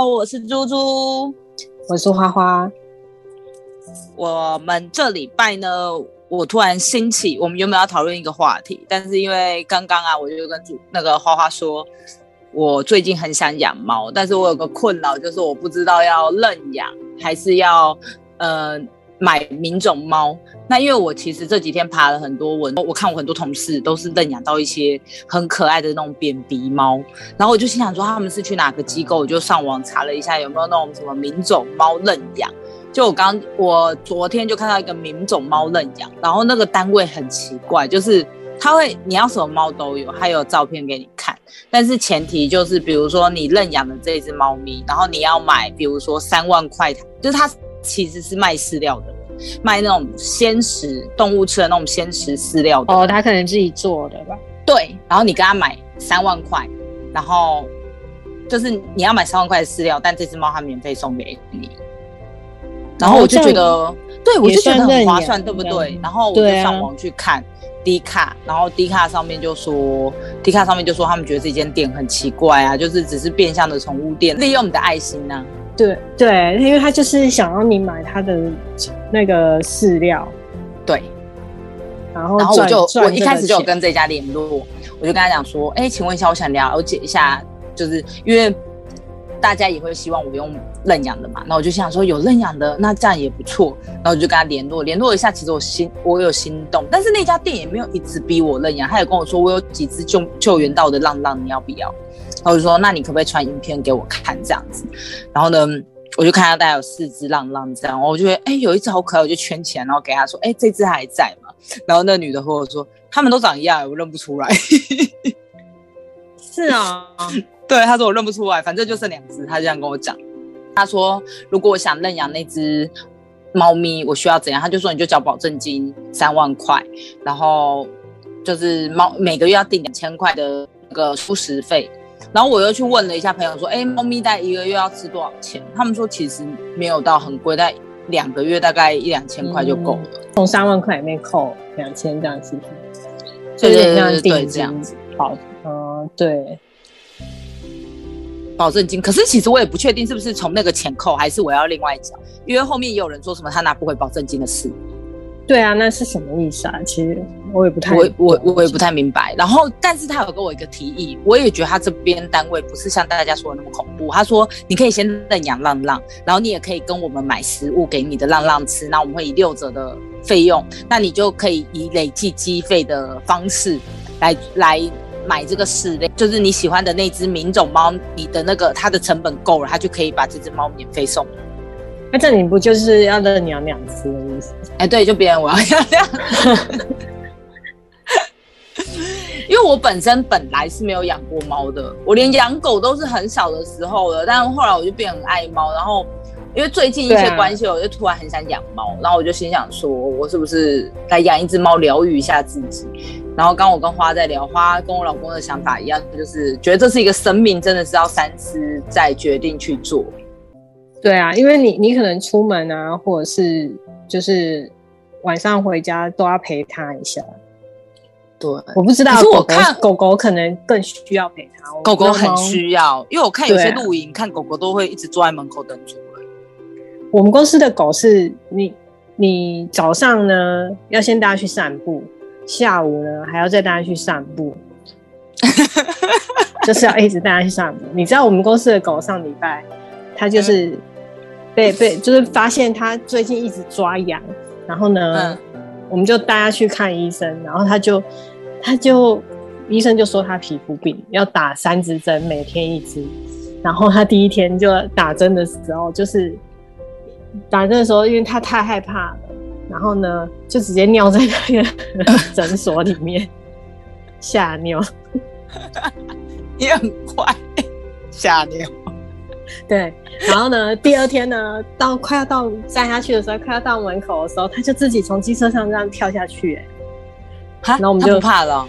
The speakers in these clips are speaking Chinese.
Hello，我是猪猪，我是花花。我们这礼拜呢，我突然兴起，我们原本要讨论一个话题，但是因为刚刚啊，我就跟主那个花花说，我最近很想养猫，但是我有个困扰，就是我不知道要认养还是要呃买名种猫。那因为我其实这几天爬了很多文，我看我很多同事都是认养到一些很可爱的那种扁鼻猫，然后我就心想说他们是去哪个机构，我就上网查了一下有没有那种什么名种猫认养。就我刚我昨天就看到一个名种猫认养，然后那个单位很奇怪，就是他会你要什么猫都有，还有照片给你看，但是前提就是比如说你认养的这只猫咪，然后你要买比如说三万块，就是它其实是卖饲料的。卖那种鲜食动物吃的那种鲜食饲料的哦，他可能自己做的吧？对，然后你跟他买三万块，然后就是你要买三万块的饲料，但这只猫它免费送给你。然后我就觉得，对我就觉得很划算，对不对？然后我就上网去看迪卡，然后迪卡上面就说，迪卡上面就说他们觉得这间店很奇怪啊，就是只是变相的宠物店，利用你的爱心呢。对对，因为他就是想要你买他的那个饲料，对。然后，然后我就我一开始就有跟这家联络，我就跟他讲说，哎，请问一下，我想了解一下，就是因为大家也会希望我用认养的嘛，那我就想说有认养的，那这样也不错。然后我就跟他联络，联络一下，其实我心我有心动，但是那家店也没有一直逼我认养，他也跟我说我有几只救救援到的浪浪，你要不要？然后我就说，那你可不可以传影片给我看这样子？然后呢，我就看到大概有四只浪浪这样，我就觉得哎，有一只好可爱，我就圈起来，然后给他说，哎，这只还在吗？然后那女的和我说，他们都长一样，我认不出来。是啊，对，他说我认不出来，反正就剩两只，他这样跟我讲。他说，如果我想认养那只猫咪，我需要怎样？他就说，你就交保证金三万块，然后就是猫每个月要定两千块的那个初食费。然后我又去问了一下朋友，说：“哎，猫咪在一个月要吃多少钱？”他们说其实没有到很贵，但两个月大概一两千块就够了。从三万块里面扣两千，这样子。对对对对，这样子。保，嗯，对，保证金。可是其实我也不确定是不是从那个钱扣，还是我要另外缴，因为后面也有人说什么他拿不回保证金的事。对啊，那是什么意思啊？其实我也不太，我我我也不太明白。然后，但是他有给我一个提议，我也觉得他这边单位不是像大家说的那么恐怖。他说，你可以先认养浪浪，然后你也可以跟我们买食物给你的浪浪吃，那我们会以六折的费用，那你就可以以累计积费的方式来来买这个饲料，就是你喜欢的那只名种猫，你的那个它的成本够了，它就可以把这只猫免费送。那这你不就是要认养两只的意思？哎，对，就别人我要养两，因为我本身本来是没有养过猫的，我连养狗都是很小的时候了，但是后来我就变很爱猫，然后因为最近一些关系，我就突然很想养猫，然后我就心想说，我是不是来养一只猫疗愈一下自己？然后刚我跟花在聊，花跟我老公的想法一样，就是觉得这是一个生命，真的是要三思再决定去做。对啊，因为你你可能出门啊，或者是就是晚上回家都要陪他一下。对，我不知道。可是我看狗狗可能更需要陪它。狗狗很需要，因为我看有些露营，看狗狗都会一直坐在门口等主人。我们公司的狗是你你早上呢要先带它去散步，下午呢还要再带它去散步，就是要一直带它去散步。你知道我们公司的狗上礼拜。它就是被被就是发现它最近一直抓痒，然后呢，我们就带他去看医生，然后他就他就医生就说他皮肤病，要打三支针，每天一支。然后他第一天就打针的时候，就是打针的时候，因为他太害怕了，然后呢就直接尿在那个 诊所里面吓尿，也很快吓尿。对，然后呢？第二天呢？到快要到站下去的时候，快要到门口的时候，他就自己从机车上这样跳下去，然后我们就怕了。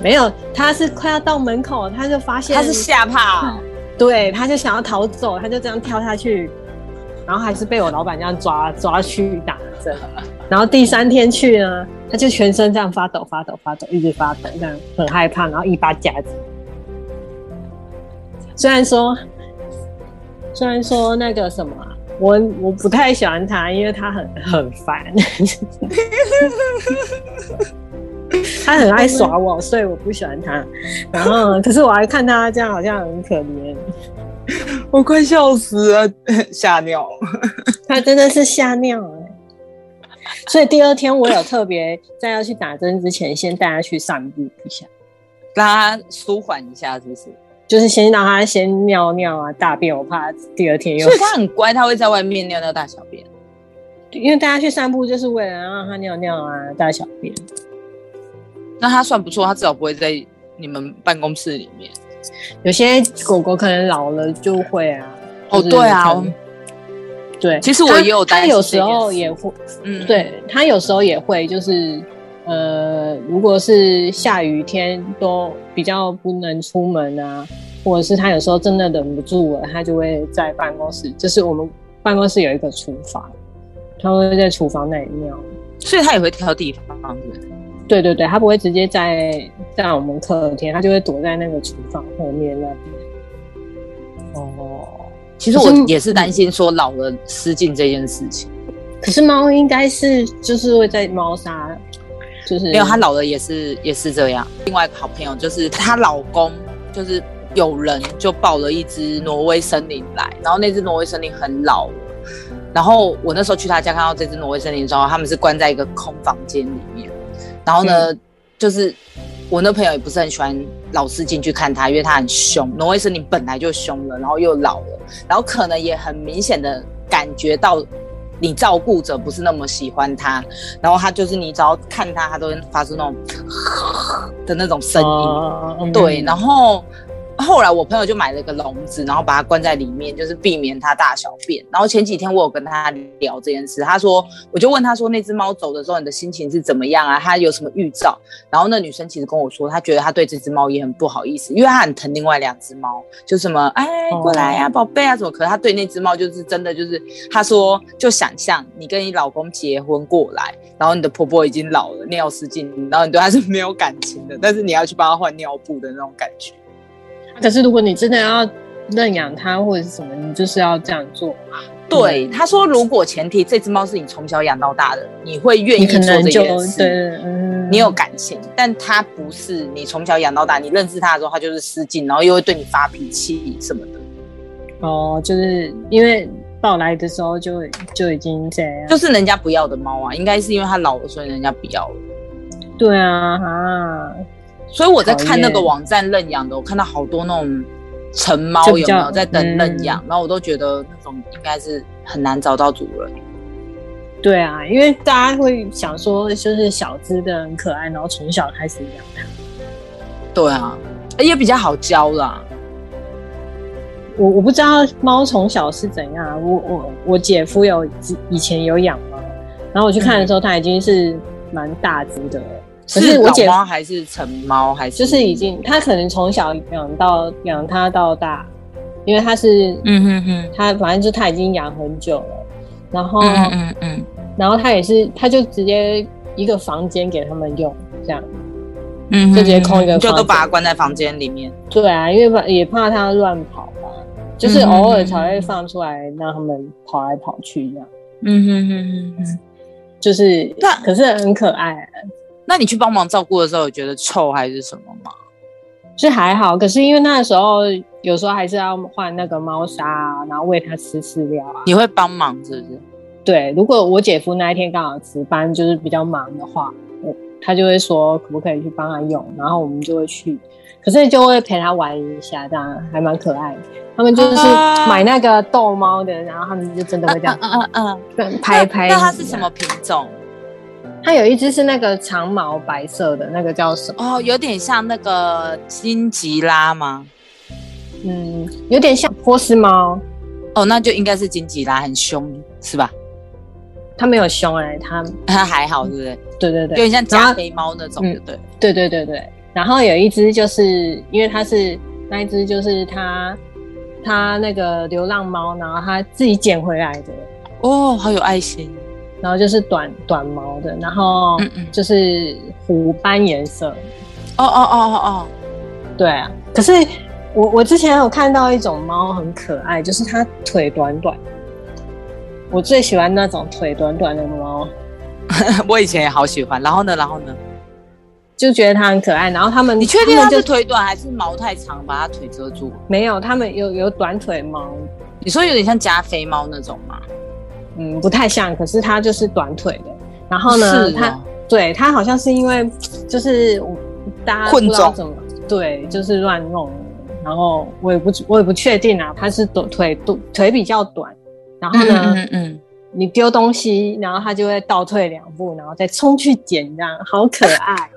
没有，他是快要到门口，他就发现他是吓怕，对，他就想要逃走，他就这样跳下去，然后还是被我老板这样抓抓去打针。然后第三天去呢，他就全身这样发抖、发抖、发抖，一直发抖，这样很害怕，然后一把夹子。虽然说。虽然说那个什么，我我不太喜欢他，因为他很很烦，他很爱耍我，所以我不喜欢他。然后，可是我还看他这样，好像很可怜。我快笑死了，吓尿！他真的是吓尿了！所以第二天我有特别在要去打针之前，先带他去散步一下，让他舒缓一下，是不是？就是先让它先尿尿啊、大便，我怕第二天又。所以它很乖，它会在外面尿尿大小便。因为大家去散步就是为了让它尿尿啊、大小便。那它算不错，它至少不会在你们办公室里面。有些狗狗可能老了就会啊。哦，对啊，对，其实我也有它有时候也会，嗯，对，它有时候也会，就是呃，如果是下雨天都比较不能出门啊，或者是他有时候真的忍不住了，他就会在办公室，就是我们办公室有一个厨房，他会在厨房那里尿，所以他也会挑地方，对对对，他不会直接在在我们客厅，他就会躲在那个厨房后面那边。哦，其实我也是担心说老了失禁这件事情。可是猫应该是就是会在猫砂，就是没有她老了也是也是这样。另外一个好朋友就是她老公，就是有人就抱了一只挪威森林来，然后那只挪威森林很老，然后我那时候去他家看到这只挪威森林之后，他们是关在一个空房间里面。然后呢，就是我那朋友也不是很喜欢老是进去看他，因为他很凶。挪威森林本来就凶了，然后又老了，然后可能也很明显的感觉到你照顾者不是那么喜欢他。然后他就是你只要看他，他都会发出那种 的那种声音。对，然后。后来我朋友就买了个笼子，然后把它关在里面，就是避免它大小便。然后前几天我有跟他聊这件事，他说，我就问他说，那只猫走的时候，你的心情是怎么样啊？它有什么预兆？然后那女生其实跟我说，她觉得她对这只猫也很不好意思，因为她很疼另外两只猫，就什么哎过来呀，宝贝啊什么。可是她对那只猫就是真的就是，她说就想象你跟你老公结婚过来，然后你的婆婆已经老了，尿失禁，然后你对她是没有感情的，但是你要去帮她换尿布的那种感觉。可是，如果你真的要认养它或者是什么，你就是要这样做。对，他说，如果前提这只猫是你从小养到大的，你会愿意做这件事。对，嗯，你有感情，但它不是你从小养到大，你认识它的时候，它就是失禁，然后又会对你发脾气什么的。哦，就是因为抱来的时候就就已经这样，就是人家不要的猫啊，应该是因为它老了，所以人家不要了。对啊，啊。所以我在看那个网站认养的，我看到好多那种成猫有没有在等认养，然后我都觉得那种应该是很难找到主人。对啊，因为大家会想说，就是小只的很可爱，然后从小开始养它。对啊，也比较好教啦。我我不知道猫从小是怎样，我我我姐夫有以前有养猫，然后我去看的时候，它已经是蛮大只的。是老猫还是成猫还是？就是已经，他可能从小养到养它到大，因为他是，嗯哼哼，他反正就他已经养很久了，然后，嗯嗯嗯，然后他也是，他就直接一个房间给他们用，这样，嗯，就直接空一个，就都把它关在房间里面。对啊，因为怕也怕它乱跑吧，就是偶尔才会放出来让他们跑来跑去这样。嗯哼哼哼哼，就是，可是很可爱。那你去帮忙照顾的时候，有觉得臭还是什么吗？是还好，可是因为那时候有时候还是要换那个猫砂啊，然后喂它吃饲料啊。你会帮忙是不是？对，如果我姐夫那一天刚好值班，就是比较忙的话，我他就会说可不可以去帮他用，然后我们就会去，可是就会陪他玩一下，这样还蛮可爱的。他们就是买那个逗猫的，然后他们就真的会这样，嗯嗯嗯，拍拍。那它是什么品种？它有一只是那个长毛白色的，那个叫什么？哦，有点像那个金吉拉吗？嗯，有点像波斯猫。哦，那就应该是金吉拉，很凶是吧？它没有凶哎，它它 还好，对不对？对对对，有点像加菲猫那种，对对对对对对。然后有一只就是因为它是那一只就是它它那个流浪猫，然后它自己捡回来的。哦，好有爱心。然后就是短短毛的，然后就是虎斑颜色。哦哦哦哦哦，对啊。可是我我之前有看到一种猫很可爱，就是它腿短短。我最喜欢那种腿短短的猫，我以前也好喜欢。然后呢，然后呢，就觉得它很可爱。然后他们，你确定它是腿短还是毛太长把它腿遮住？没有，他们有有短腿猫。你说有点像加菲猫那种吗？嗯，不太像，可是它就是短腿的。然后呢，它对它好像是因为就是大家不知道怎么对，就是乱弄。然后我也不我也不确定啊，它是短腿短腿比较短。然后呢？嗯嗯，你丢东西，然后它就会倒退两步，然后再冲去捡，这样好可爱。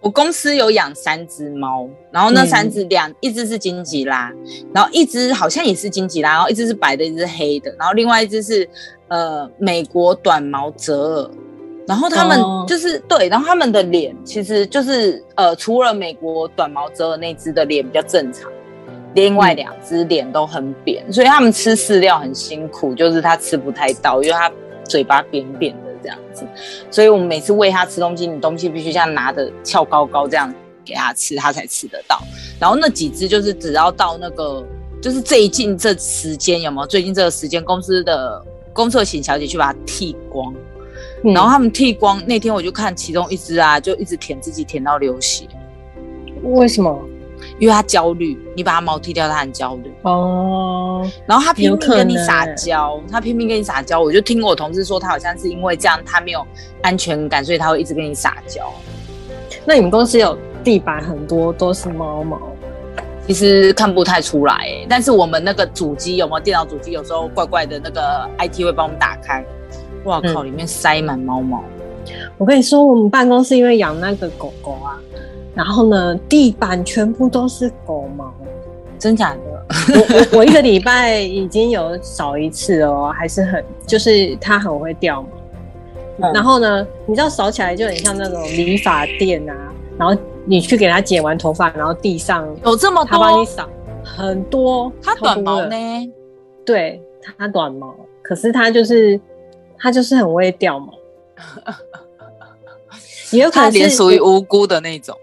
我公司有养三只猫，然后那三只两一只是金吉拉，然后一只好像也是金吉拉，然后一只是白的，一只是黑的，然后另外一只是呃美国短毛折耳，然后他们就是对，然后他们的脸其实就是呃除了美国短毛折耳那只的脸比较正常。另外两只脸都很扁，所以他们吃饲料很辛苦，就是它吃不太到，因为它嘴巴扁扁的这样子。所以我们每次喂它吃东西，你东西必须这样拿着翘高高这样给它吃，它才吃得到。然后那几只就是只要到那个，就是最近这时间有没有？最近这个时间，公司的公厕请小姐去把它剃光，然后他们剃光那天，我就看其中一只啊，就一直舔自己舔到流血。为什么？因为他焦虑，你把他毛剃掉，他很焦虑哦。然后他拼命跟你撒娇，他拼命跟你撒娇。我就听我同事说，他好像是因为这样，他没有安全感，所以他会一直跟你撒娇。那你们公司有地板很多都是猫毛？其实看不太出来，但是我们那个主机有没有电脑主机？有时候怪怪的，那个 IT 会帮我们打开。哇靠，里面塞满猫毛。我跟你说，我们办公室因为养那个狗狗啊。然后呢，地板全部都是狗毛，真假的？我我我一个礼拜已经有扫一次哦，还是很就是它很会掉毛。然后呢，你知道扫起来就很像那种理发店啊，然后你去给它剪完头发，然后地上有这么多，它帮你扫很多。它短毛呢？对，它短毛，可是它就是它就是很会掉毛，也有可能是属于无辜的那种。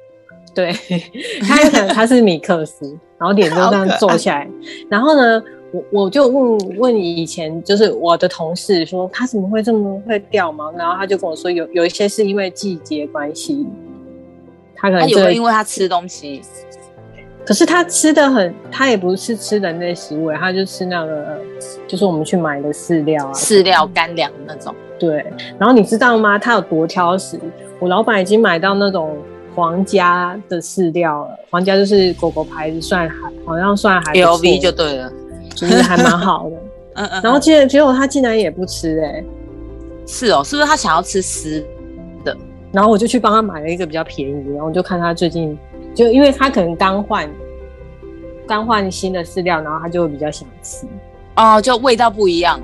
对，他可能他是米克斯，然后脸就这样皱起来。然后呢，我我就问问以前就是我的同事说他怎么会这么会掉毛？然后他就跟我说有有一些是因为季节关系，他可能就因为他吃东西，可是他吃的很，他也不是吃人类食物，他就吃那个就是我们去买的饲料啊，饲料干粮那种。对，然后你知道吗？他有多挑食？我老板已经买到那种。皇家的饲料了，皇家就是狗狗牌子，算还好像算还 L V 就对了，就是还蛮好的。嗯嗯。然后结结果他竟然也不吃哎，是哦，是不是他想要吃湿的？然后我就去帮他买了一个比较便宜，然后就看他最近就因为他可能刚换刚换新的饲料，然后他就会比较想吃哦，就味道不一样。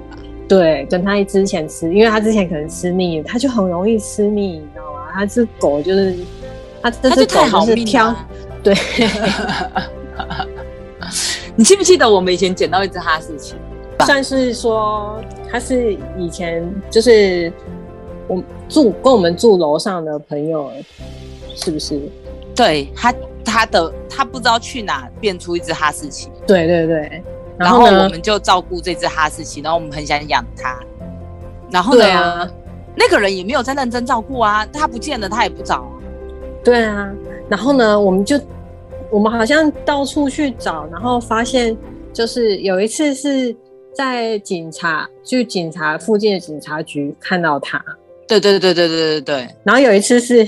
对，跟他之前吃，因为他之前可能吃腻，他就很容易吃腻，你知道吗？他是狗就是。它这只狗是挑，对。你记不记得我们以前捡到一只哈士奇？算是说，它是以前就是我住跟我们住楼上的朋友，是不是？对，他他的他不知道去哪变出一只哈士奇。对对对。然后我们就照顾这只哈士奇，然后我们很想养它。然后呢，那个人也没有在认真照顾啊，他不见了，他也不找。对啊，然后呢，我们就我们好像到处去找，然后发现就是有一次是在警察就警察附近的警察局看到他，对对对对对对对然后有一次是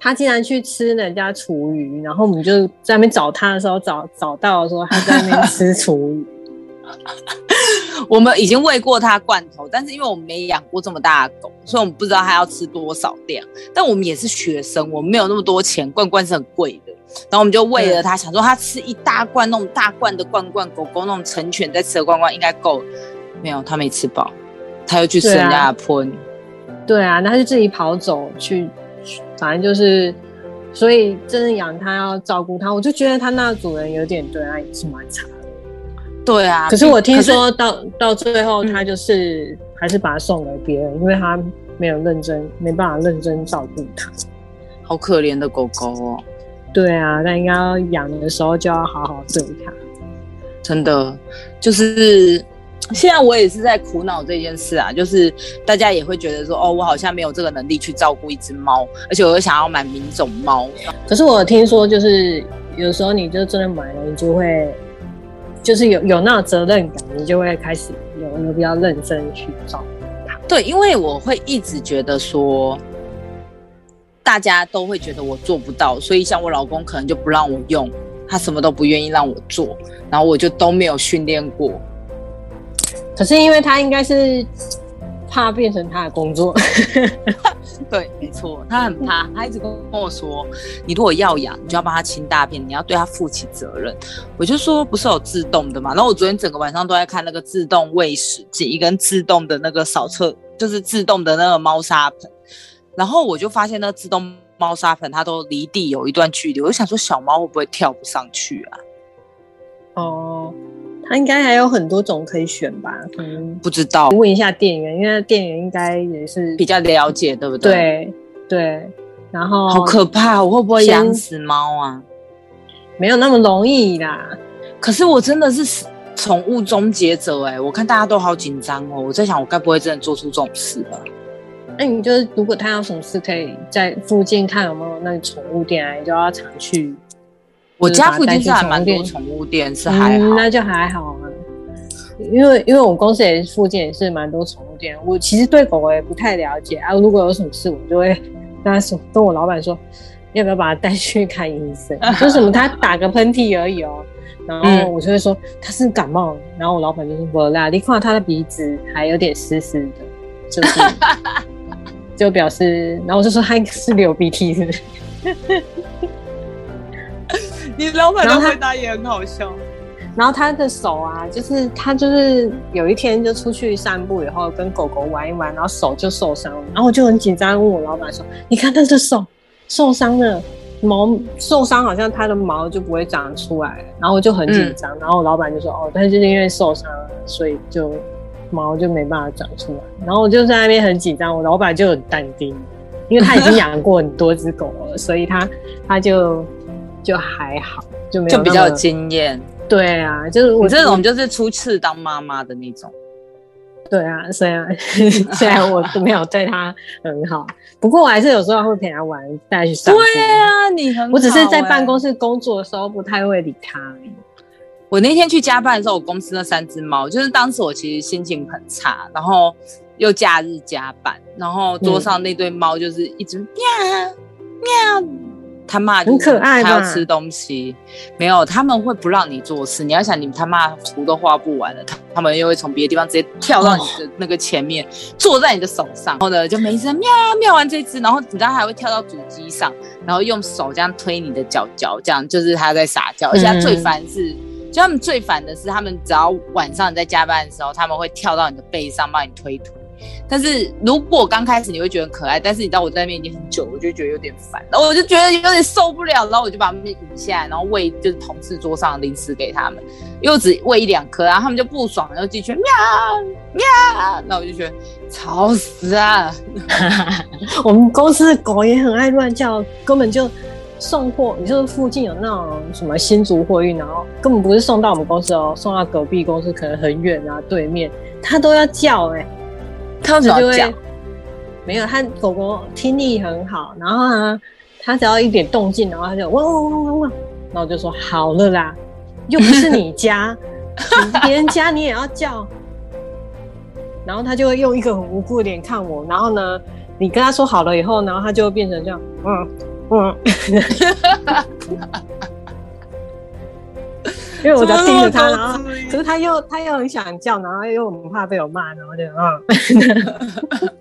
他竟然去吃人家厨余，然后我们就在那边找他的时候找找到说他在那边吃厨余。我们已经喂过它罐头，但是因为我们没养过这么大的狗，所以我们不知道它要吃多少量。但我们也是学生，我们没有那么多钱，罐罐是很贵的。然后我们就喂了它，想说它吃一大罐那种大罐的罐罐，狗狗那种成犬在吃的罐罐应该够。没有，它没吃饱，它又去吃人家的喷。对啊，那它就自己跑走去，反正就是，所以真的养它要照顾它，我就觉得它那主人有点对它也是蛮差。对啊，可是我听说到到最后，他就是还是把它送给别人，因为他没有认真，没办法认真照顾它。好可怜的狗狗哦。对啊，那应该要养的时候就要好好对它。真的，就是现在我也是在苦恼这件事啊，就是大家也会觉得说，哦，我好像没有这个能力去照顾一只猫，而且我又想要买名种猫。可是我听说，就是有时候你就真的买了，你就会就是有有那种责任感，你就会开始有有比较认真去照顾他。对，因为我会一直觉得说。大家都会觉得我做不到，所以像我老公可能就不让我用，他什么都不愿意让我做，然后我就都没有训练过。可是因为他应该是怕变成他的工作，对，没错，他很怕，他一直跟我说：“你如果要养，你就要帮他清大便，你要对他负起责任。”我就说：“不是有自动的嘛？”然后我昨天整个晚上都在看那个自动喂食机跟自动的那个扫厕，就是自动的那个猫砂盆。然后我就发现那自动猫砂盆它都离地有一段距离，我就想说小猫会不会跳不上去啊？哦，它应该还有很多种可以选吧？嗯，不知道，问一下店员，因为店员应该也是比较了解，对不对？对对。然后好可怕，我会不会养死猫啊？没有那么容易啦。可是我真的是宠物终结者哎，我看大家都好紧张哦，我在想我该不会真的做出这种事吧？那你就是，如果他有什么事，可以在附近看有没有那个宠物店啊，你就要常去。我家附近是还蛮多宠物店，是还好，那就还好啊。因为因为我们公司也附近也是蛮多宠物店，我其实对狗狗也不太了解啊。如果有什么事，我就会跟他说，跟我老板说，要不要把它带去看医生？说什么它打个喷嚏而已哦，然后我就会说他是感冒，然后我老板就说不啦，你看它的鼻子还有点湿湿的，就是。就表示，然后我就说他是流鼻涕，是不是？你老板的回答也很好笑。然后他的手啊，就是他就是有一天就出去散步以后，跟狗狗玩一玩，然后手就受伤了。然后我就很紧张，问我老板说：“你看他的手受伤了，毛受伤好像他的毛就不会长出来。”然后我就很紧张。然后我老板就说：“哦，他就是因为受伤，所以就。”毛就没办法长出来，然后我就在那边很紧张，我老板就很淡定，因为他已经养过很多只狗了，所以他他就就还好，就没有就比较有经验。对啊，就是我这种就是初次当妈妈的那种。对啊，虽然 虽然我都没有对他很好，不过我还是有时候会陪他玩，带去散步。对啊，你很我只是在办公室工作的时候不太会理他。我那天去加班的时候，我公司那三只猫，就是当时我其实心情很差，然后又假日加班，然后桌上那堆猫就是一直喵喵，他妈很可爱，他要吃东西，没有，他们会不让你做事。你要想，你他妈图都画不完了，他他们又会从别的地方直接跳到你的那个前面，坐在你的手上，然后呢就每次喵喵完这只，然后你知道还会跳到主机上，然后用手这样推你的脚脚，这样就是他在撒娇，而且他最烦是。就他们最烦的是，他们只要晚上你在加班的时候，他们会跳到你的背上帮你推推。但是如果刚开始你会觉得可爱，但是你知道我在那边已经很久，我就觉得有点烦，然后我就觉得有点受不了，然后我就把他们引下来，然后喂就是同事桌上的零食给他们，又只喂一两颗，然后他们就不爽，然后进去喵喵，那我就觉得吵死啊！我们公司的狗也很爱乱叫，根本就。送货，你就是附近有那种什么新竹货运，然后根本不是送到我们公司哦，送到隔壁公司可能很远啊，对面它都要叫哎，它就会没有，它狗狗听力很好，然后呢，它只要一点动静，然后它就汪汪汪汪汪，然后就说好了啦，又不是你家，别人家你也要叫，然后它就会用一个很无辜的脸看我，然后呢，你跟他说好了以后，然后它就会变成这样，嗯。嗯，因为我在盯着他，然后可是他又他又很想叫，然后又很怕被我骂，然后就啊，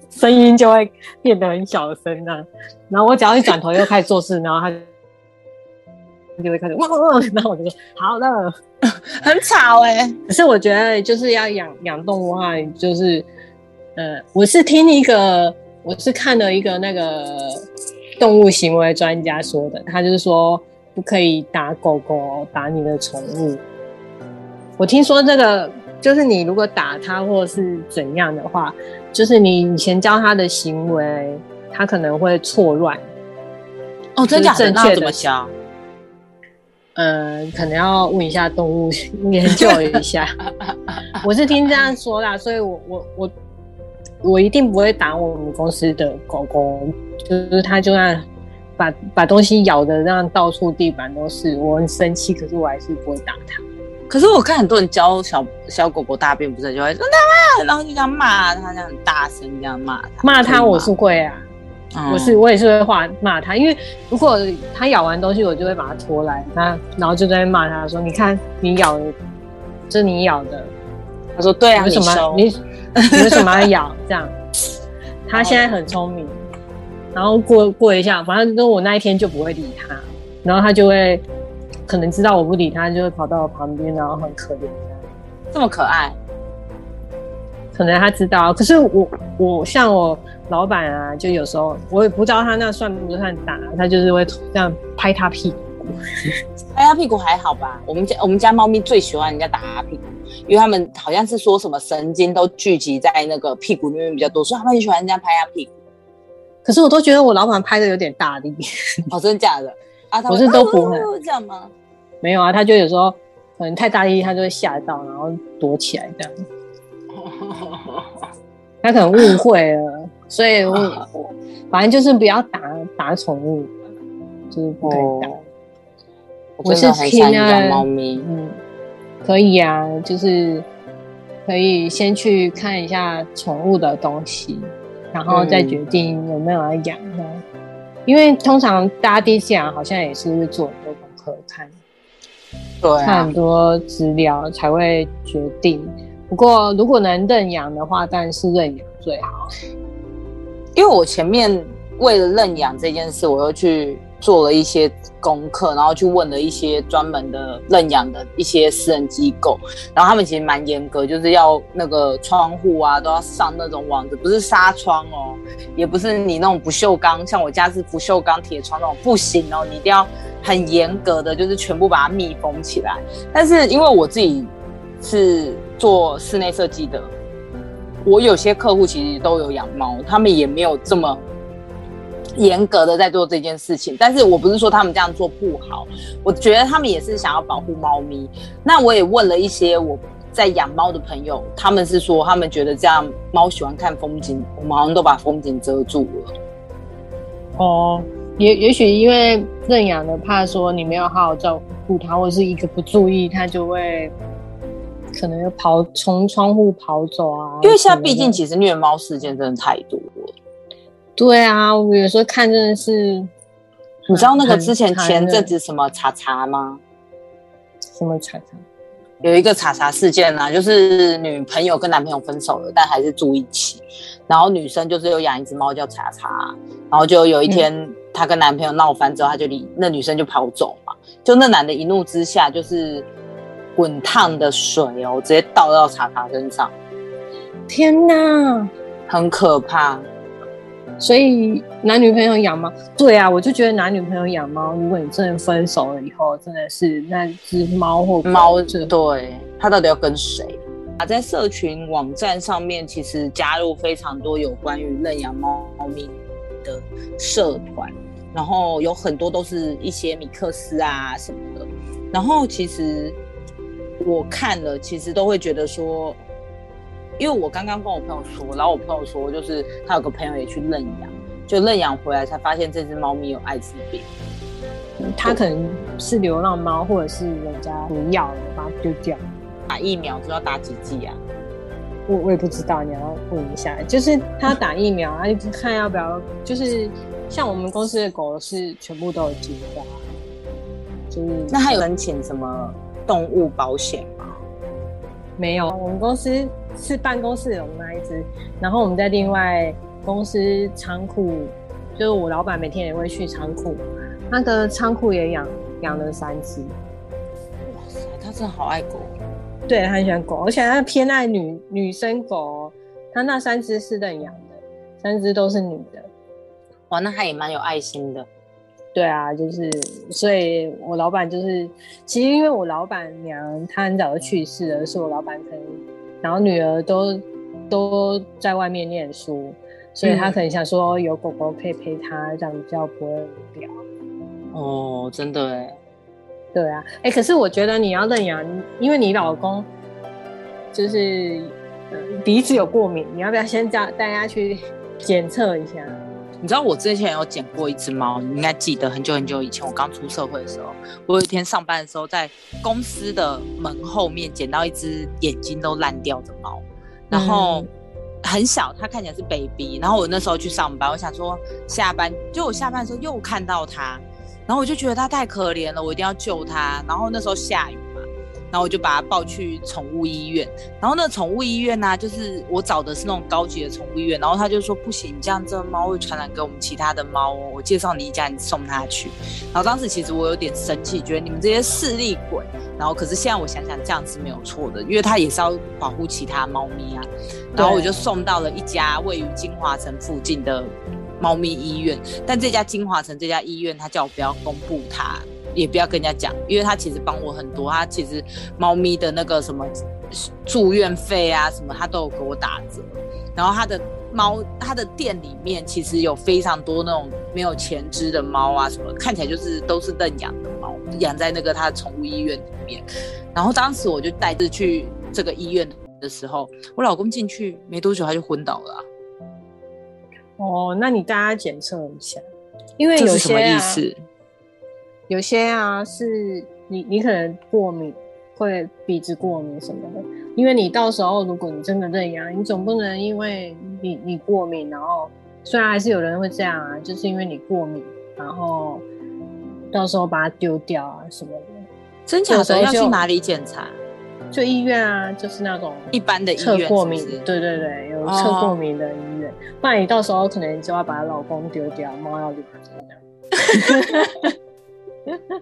声音就会变得很小声呢。然后我只要一转头又开始做事，然后他就会开始汪汪汪，然后我就说好了，很吵哎。可是我觉得就是要养养动物的话，就是呃，我是听一个，我是看了一个那个。动物行为专家说的，他就是说不可以打狗狗，打你的宠物。我听说这个，就是你如果打它或是怎样的话，就是你以前教它的行为，它可能会错乱。哦，真假的？那怎么教？呃，可能要问一下动物研究一下。我是听这样说啦，所以我我我我一定不会打我们公司的狗狗，就是它就算把把东西咬的让到处地板都是，我很生气，可是我还是不会打它。可是我看很多人教小小狗狗大便，不是就会说它，然后就这样骂它，这样很大声这样骂它。骂它我是会啊，我是我也是会话骂它，因为如果它咬完东西，我就会把它拖来，那然后就在骂它说：“你看你咬的，这是你咬的。”他说：“对啊，为什么你 你为什么要咬？”这样，他现在很聪明。然后过过一下，反正就我那一天就不会理他，然后他就会。可能知道我不理他，就会跑到我旁边，然后很可怜，这么可爱。可能他知道，可是我我像我老板啊，就有时候我也不知道他那算不算打，他就是会这样拍他屁股，拍他屁股还好吧？我们家我们家猫咪最喜欢人家打他屁股，因为他们好像是说什么神经都聚集在那个屁股那边比较多，所以他们很喜欢人家拍他屁股。可是我都觉得我老板拍的有点大力，哦，真的假的？啊，我是都不会这样吗？没有啊，他就有时候可能太大力，他就会吓到，然后躲起来这样。他可能误会了，所以我反正就是不要打打宠物，就是不可以打。我是听啊，猫咪，嗯，可以啊，就是可以先去看一下宠物的东西，然后再决定有没有要养的。因为通常大家第一次养，好像也是会做很多功课看。看很多资料才会决定。不过，如果能认养的话，当然是认养最好。因为我前面为了认养这件事，我又去做了一些功课，然后去问了一些专门的认养的一些私人机构，然后他们其实蛮严格，就是要那个窗户啊都要上那种网子，不是纱窗哦，也不是你那种不锈钢，像我家是不锈钢铁窗那种，不行哦，你一定要。很严格的，就是全部把它密封起来。但是因为我自己是做室内设计的，我有些客户其实都有养猫，他们也没有这么严格的在做这件事情。但是我不是说他们这样做不好，我觉得他们也是想要保护猫咪。那我也问了一些我在养猫的朋友，他们是说他们觉得这样猫喜欢看风景，我们好像都把风景遮住了。哦。也也许因为认养的怕说你没有好好照顾它，或者是一个不注意，它就会可能要跑从窗户跑走啊。因为现在毕竟其实虐猫事件真的太多了。对啊，我有时候看真的是，你知道那个之前前阵子什么查查吗？什么查查？有一个查查事件啊，就是女朋友跟男朋友分手了，但还是住一起。然后女生就是有养一只猫叫查查，然后就有一天。她跟男朋友闹翻之后，她就离那女生就跑走嘛。就那男的一怒之下，就是滚烫的水哦，直接倒到查查身上。天哪，很可怕。所以男女朋友养猫，对啊，我就觉得男女朋友养猫，如果你真的分手了以后，真的是那只猫或猫，对，它到底要跟谁？啊，在社群网站上面，其实加入非常多有关于认养猫咪。的社团，然后有很多都是一些米克斯啊什么的，然后其实我看了，其实都会觉得说，因为我刚刚跟我朋友说，然后我朋友说，就是他有个朋友也去认养，就认养回来才发现这只猫咪有艾滋病，它可能是流浪猫，或者是人家不要了，把它丢掉。打疫苗就要打几剂啊？我我也不知道，你要问一下。就是他打疫苗啊，看要不要。就是像我们公司的狗是全部都有计划，就是那还有申请什么动物保险吗？没有，我们公司是办公室有那一只，然后我们在另外公司仓库，就是我老板每天也会去仓库，那个仓库也养养了三只。哇塞，他真的好爱狗。对，他很喜欢狗，而且他偏爱女女生狗。他那三只是认养的，三只都是女的。哇，那他也蛮有爱心的。对啊，就是，所以我老板就是，其实因为我老板娘她很早就去世了，是我老板可能，然后女儿都都在外面念书，所以他可能想说有狗狗可以陪他，这样比较不会无聊。哦，真的哎。对啊，哎，可是我觉得你要认养，因为你老公就是鼻子有过敏，你要不要先叫大家去检测一下？你知道我之前有捡过一只猫，你应该记得很久很久以前，我刚出社会的时候，我有一天上班的时候，在公司的门后面捡到一只眼睛都烂掉的猫，然后很小，它看起来是 baby，然后我那时候去上班，我想说下班，就我下班的时候又看到它，然后我就觉得它太可怜了，我一定要救它，然后那时候下雨。然后我就把它抱去宠物医院，然后那宠物医院呢，就是我找的是那种高级的宠物医院，然后他就说不行，这样这猫会传染给我们其他的猫哦。我介绍你一家，你送它去。然后当时其实我有点生气，觉得你们这些势利鬼。然后可是现在我想想，这样是没有错的，因为它也是要保护其他猫咪啊。然后我就送到了一家位于金华城附近的猫咪医院，但这家金华城这家医院，他叫我不要公布它。也不要跟人家讲，因为他其实帮我很多，他其实猫咪的那个什么住院费啊什么，他都有给我打折。然后他的猫，他的店里面其实有非常多那种没有前肢的猫啊什么，看起来就是都是认养的猫，养在那个他的宠物医院里面。然后当时我就带着去这个医院的时候，我老公进去没多久他就昏倒了。哦，那你大家检测一下，因为有些意思？有些啊，是你你可能过敏，会鼻子过敏什么的。因为你到时候如果你真的认养，你总不能因为你你过敏，然后虽然还是有人会这样啊，就是因为你过敏，然后到时候把它丢掉啊什么的。真假的要去哪里检查？就医院啊，就是那种一般的测过敏，对对对，有测过敏的医院。不然你到时候可能就要把老公丢掉，猫要怎么样？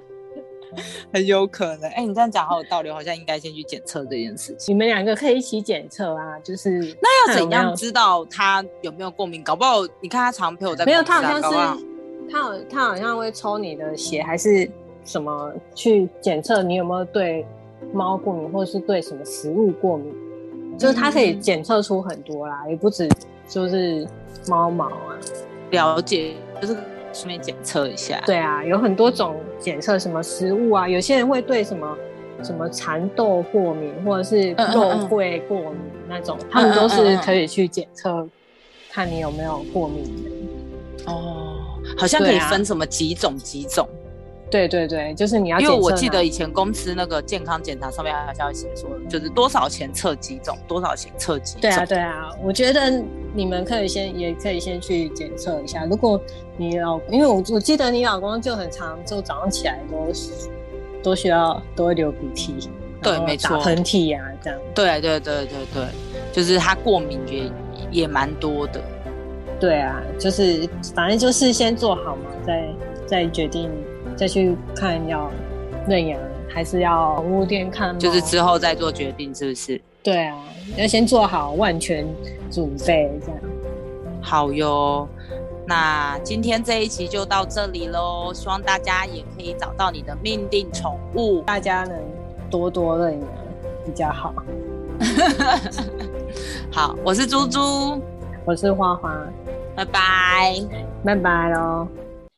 很有可能，哎，你这样讲好有道理，好像应该先去检测这件事情。你们两个可以一起检测啊，就是那要怎样知道他有没有过敏？搞不好你看他常陪我在，没有，他好像是他好他好像会抽你的血，还是什么去检测你有没有对猫过敏，或者是对什么食物过敏？就是它可以检测出很多啦，也不止就是猫毛啊。了解，就是。顺便检测一下，对啊，有很多种检测，什么食物啊，有些人会对什么什么蚕豆过敏，或者是肉桂过敏那种，他们都是可以去检测，看你有没有过敏的。哦，好像可以分什么几种几种。对对对，就是你要，因为我记得以前公司那个健康检查上面好像要写说，就是多少钱测几种，多少钱测几种。对啊对啊，我觉得你们可以先，也可以先去检测一下。如果你老，因为我我记得你老公就很长，就早上起来都都需要都会流鼻涕，对，没错，打喷嚏呀这样。对对对对对，就是他过敏也也蛮多的。对啊，就是反正就是先做好嘛，再再决定。再去看要认养还是要宠物店看，就是之后再做决定，是不是？对啊，要先做好万全准备，这样。好哟，那今天这一期就到这里喽，希望大家也可以找到你的命定宠物，大家能多多认养比较好。好，我是猪猪，我是花花，拜拜，拜拜喽。